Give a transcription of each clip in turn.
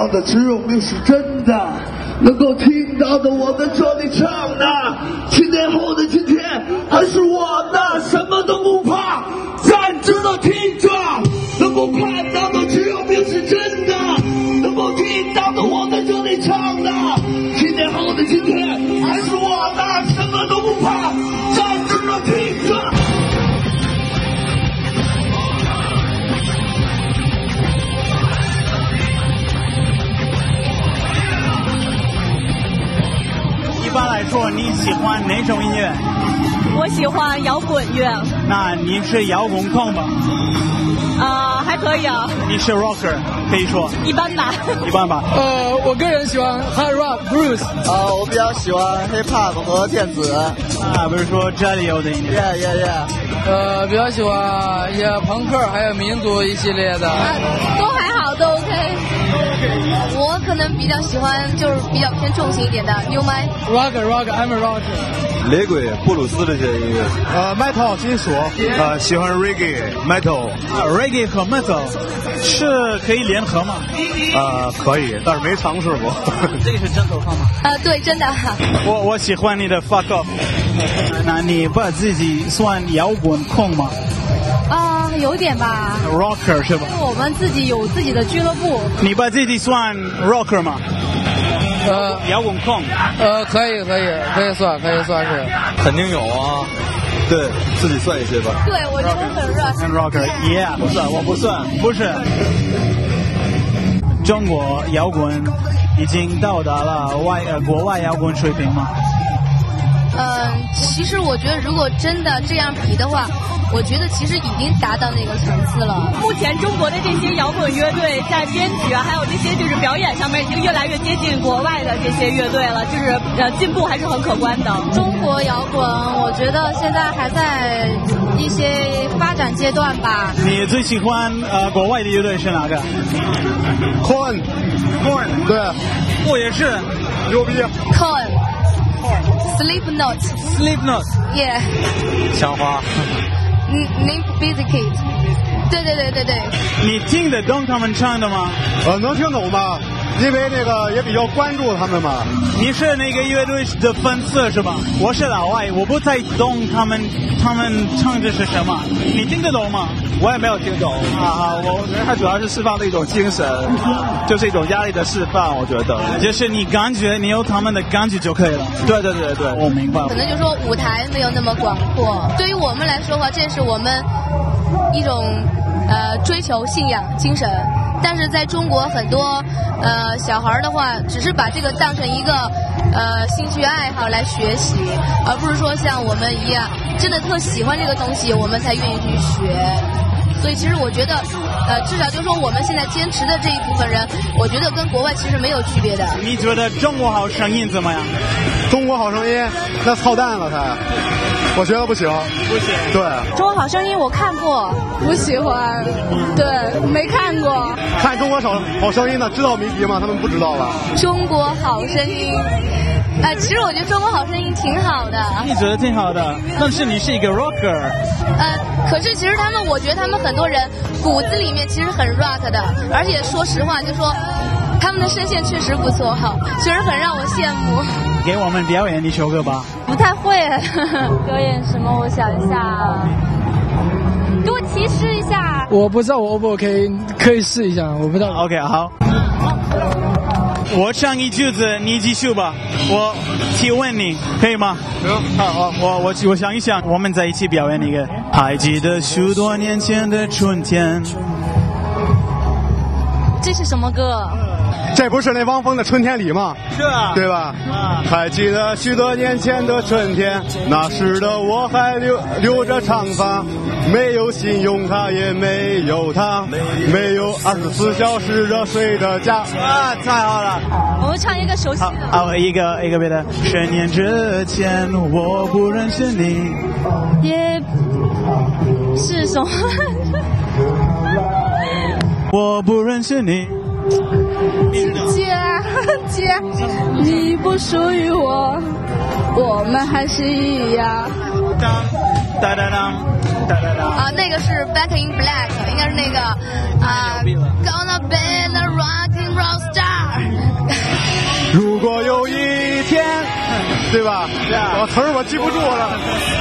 到的只有命是真的，能够听到的我在这里唱的，七年后的今天还是我的，什么都不怕，站直了听着，能够看到的只有命是真的，能够听到的我在这里唱的，七年后的今天还是我的，什么都不怕，站直了听着。你喜欢哪种音乐？我喜欢摇滚乐，那你是摇滚控吧？啊、还可以啊，你是 rocker，可以说一般吧。一般吧。呃，我个人喜欢 hard rock blues。呃，我比较喜欢 hip hop 和电子。啊，不是说这里有的音乐。Yeah yeah yeah！呃，比较喜欢一些朋克，还有民族一系列的。啊都还好。我可能比较喜欢就是比较偏重型一点的 New m i rock rock I'm a rocker。雷鬼、布鲁斯这些音乐。呃，metal 金属。呃，喜欢 reggae metal。啊，reggae 和 metal 是可以联合吗？呃，可以，但是没尝试过。这是真头发吗？呃，对，真的。我我喜欢你的 fuck off。那你把自己算摇滚控吗啊、有点吧。？rocker 是吧？我们自己有自己的俱乐部。你把自己算 rocker 吗？呃，摇滚控。呃，可以可以可以算可以算是。肯定有啊。对自己算一些吧。对，我觉得很。很 rocker，yeah，不算，我不算，不是。中国摇滚已经到达了外呃国外摇滚水平吗？嗯，其实我觉得，如果真的这样比的话，我觉得其实已经达到那个层次了。目前中国的这些摇滚乐队在编曲啊，还有这些就是表演上面，已经越来越接近国外的这些乐队了，就是呃进步还是很可观的。中国摇滚，我觉得现在还在一些发展阶段吧。你最喜欢呃国外的乐队是哪个 Corn。？Corn，对，我也是。牛逼。Con。Slipknot。Slipknot。Yeah。小花。嗯，Limp Bizkit。对对对对对。你听得懂他们唱的吗？呃，能听懂吧？因为那个也比较关注他们嘛。你是那个乐队的粉丝是吧？我是老外，我不太懂他们他们唱的是什么。你听得懂吗？我也没有听懂啊，我觉得它主要是释放的一种精神，就是一种压力的释放。我觉得，就是你感觉你有他们的感觉就可以了。对对对对，我明白。可能就说舞台没有那么广阔，对于我们来说的话，这是我们一种呃追求信仰精神。但是在中国很多呃小孩儿的话，只是把这个当成一个呃兴趣爱好来学习，而不是说像我们一样真的特喜欢这个东西，我们才愿意去学。所以其实我觉得，呃，至少就是说我们现在坚持的这一部分人，我觉得跟国外其实没有区别的。你觉得中国好声音怎么样？中国好声音那操蛋了，他，我觉得不行，不行。对，中国好声音我看过，不喜欢，对，没看过。看中国好好声音的知道谜题吗？他们不知道吧？中国好声音，呃，其实我觉得中国好声音挺好的。你觉得挺好的，但是你是一个 rocker。呃，可是其实他们，我觉得他们很多人骨子里面其实很 rock 的，而且说实话，就说他们的声线确实不错哈，确实很让我羡慕。给我们表演一首歌吧。不太会 表演什么，我想一下，给我提示一下。我不知道我 O 不 OK，可以试一下，我不知道。OK，好。我唱一句子，你继续吧。我提问你，可以吗？行，好好，我我我想一想，我们在一起表演一个。还记得许多年前的春天。这是什么歌？这不是那汪峰的《春天里》吗？是啊。对吧？啊。还记得许多年前的春天，那时的我还留留着长发，没有信用卡也没有他，没有二十四小时热水的家。啊，太好了！我们唱一个熟悉的。好，一个一个别的。十年之前我不认识你，也是什么？我不认识你。姐 姐，你不属于我，我们还是一样。啊，那个是 Back in Black，应该是那个啊，Gonna be the rock and roll star。如果有一天，对吧？我词儿我记不住了，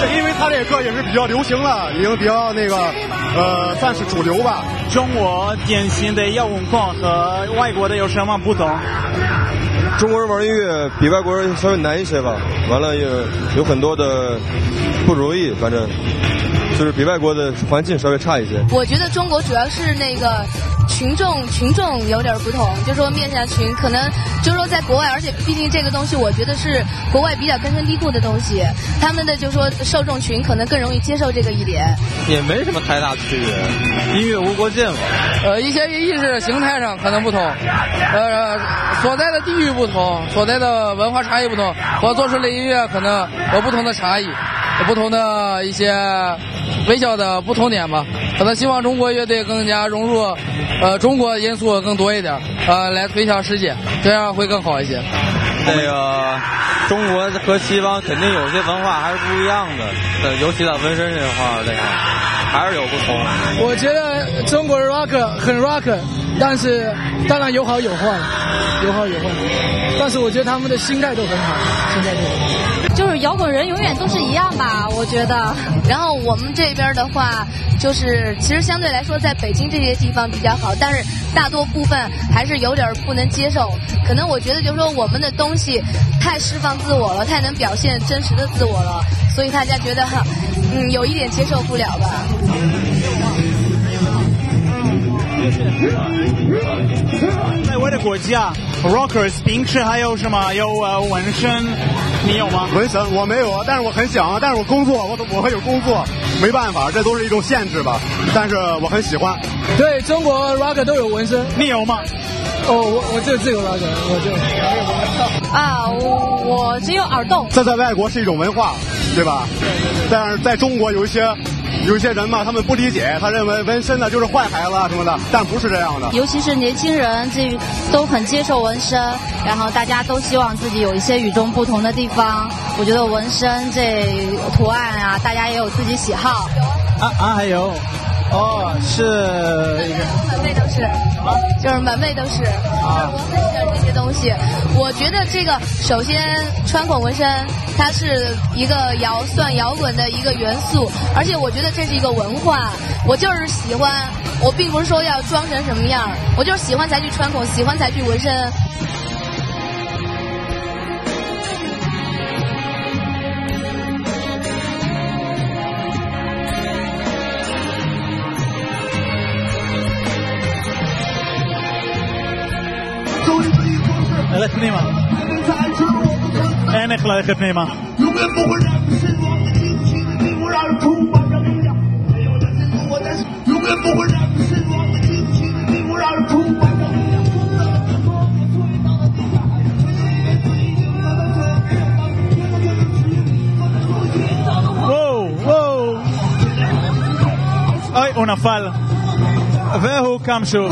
这因为他这个歌也是比较流行了，已经比较那个呃，算是主流吧。中国典型的摇滚狂和外国的有什么不同？中国人玩音乐比外国人稍微难一些吧，完了也有很多的不如意，反正就是比外国的环境稍微差一些。我觉得中国主要是那个群众群众有点不同，就说面向群，可能就说在国外，而且毕竟这个东西，我觉得是国外比较根深蒂固的东西，他们的就说受众群可能更容易接受这个一点。也没什么太大区别，音乐无国界嘛。呃，一些意识形态上可能不同，呃，所在的地域不同，所在的文化差异不同，我做出的音乐可能有不同的差异，有不同的一些微小的不同点吧。可能希望中国乐队更加融入，呃，中国因素更多一点，呃，来推向世界，这样会更好一些。那个中国和西方肯定有些文化还是不一样的，呃，尤其在纹身这块儿，这个还是有不同。我觉得中国 rock 很 rock，但是当然有好有坏，有好有坏。但是我觉得他们的心态都很好，心态都很好。就是摇滚人永远都是一样吧，我觉得。然后我们这边的话，就是其实相对来说，在北京这些地方比较好，但是大多部分还是有点不能接受。可能我觉得就是说我们的东西太释放自我了，太能表现真实的自我了，所以大家觉得嗯有一点接受不了吧。在我的国家，rockers 冰吃还有什么？有呃纹身，你有吗？纹身我没有，但是我很想啊，但是我工作，我我还有工作，没办法，这都是一种限制吧。但是我很喜欢。对中国 rock 都有纹身，你有吗？哦，我我就自由 rock，我就啊，我我只有耳洞。这在外国是一种文化，对吧？但是在中国有一些。有些人嘛，他们不理解，他认为纹身呢就是坏孩子什么的，但不是这样的。尤其是年轻人，这都很接受纹身，然后大家都希望自己有一些与众不同的地方。我觉得纹身这图案啊，大家也有自己喜好。啊啊，还有，哦，是，满背都是，就是满背都是。啊，我很喜欢这些东西。我觉得这个首先穿孔纹身，它是一个摇算摇滚的一个元素，而且我觉得这是一个文化。我就是喜欢，我并不是说要装成什么样，我就是喜欢才去穿孔，喜欢才去纹身。来פנימה. אין איך ללכת פנימה. וואו, וואו. אוי, הוא נפל. והוא קם שוב.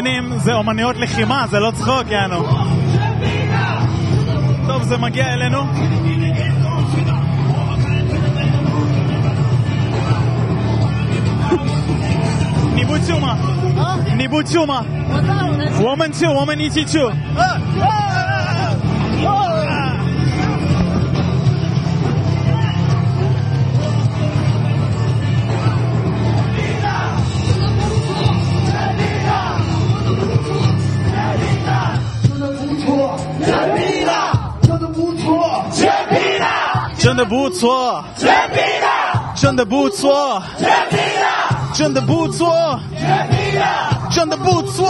מבינים, זה אומניות לחימה, זה לא צחוק, יענו. טוב, זה מגיע אלינו. ניבוד שומה. אה? ניבוד שומה. וומן שו, וומן איצ'י צ'ו. 真的不错，真的不错，真的不错，真的不错。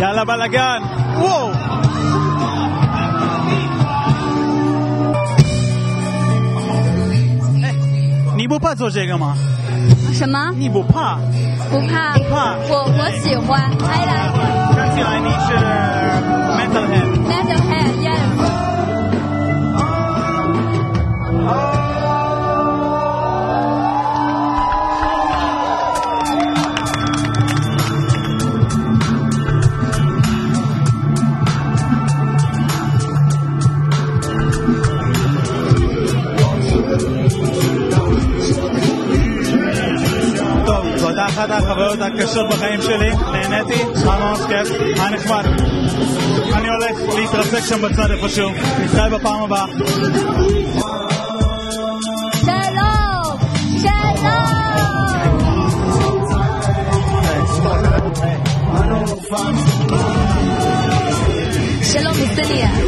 Yalla 你不怕做这个吗？什么？你不怕？不怕？不怕？我我喜欢，I like 看起来你是 mental head。metal head yes。קשות בחיים שלי, נהניתי, היה מאוד כיף, היה נחמד. אני הולך להתרסק שם בצד איפשהו, נתראה בפעם הבאה. שלום! שלום! שלום, מסתניה.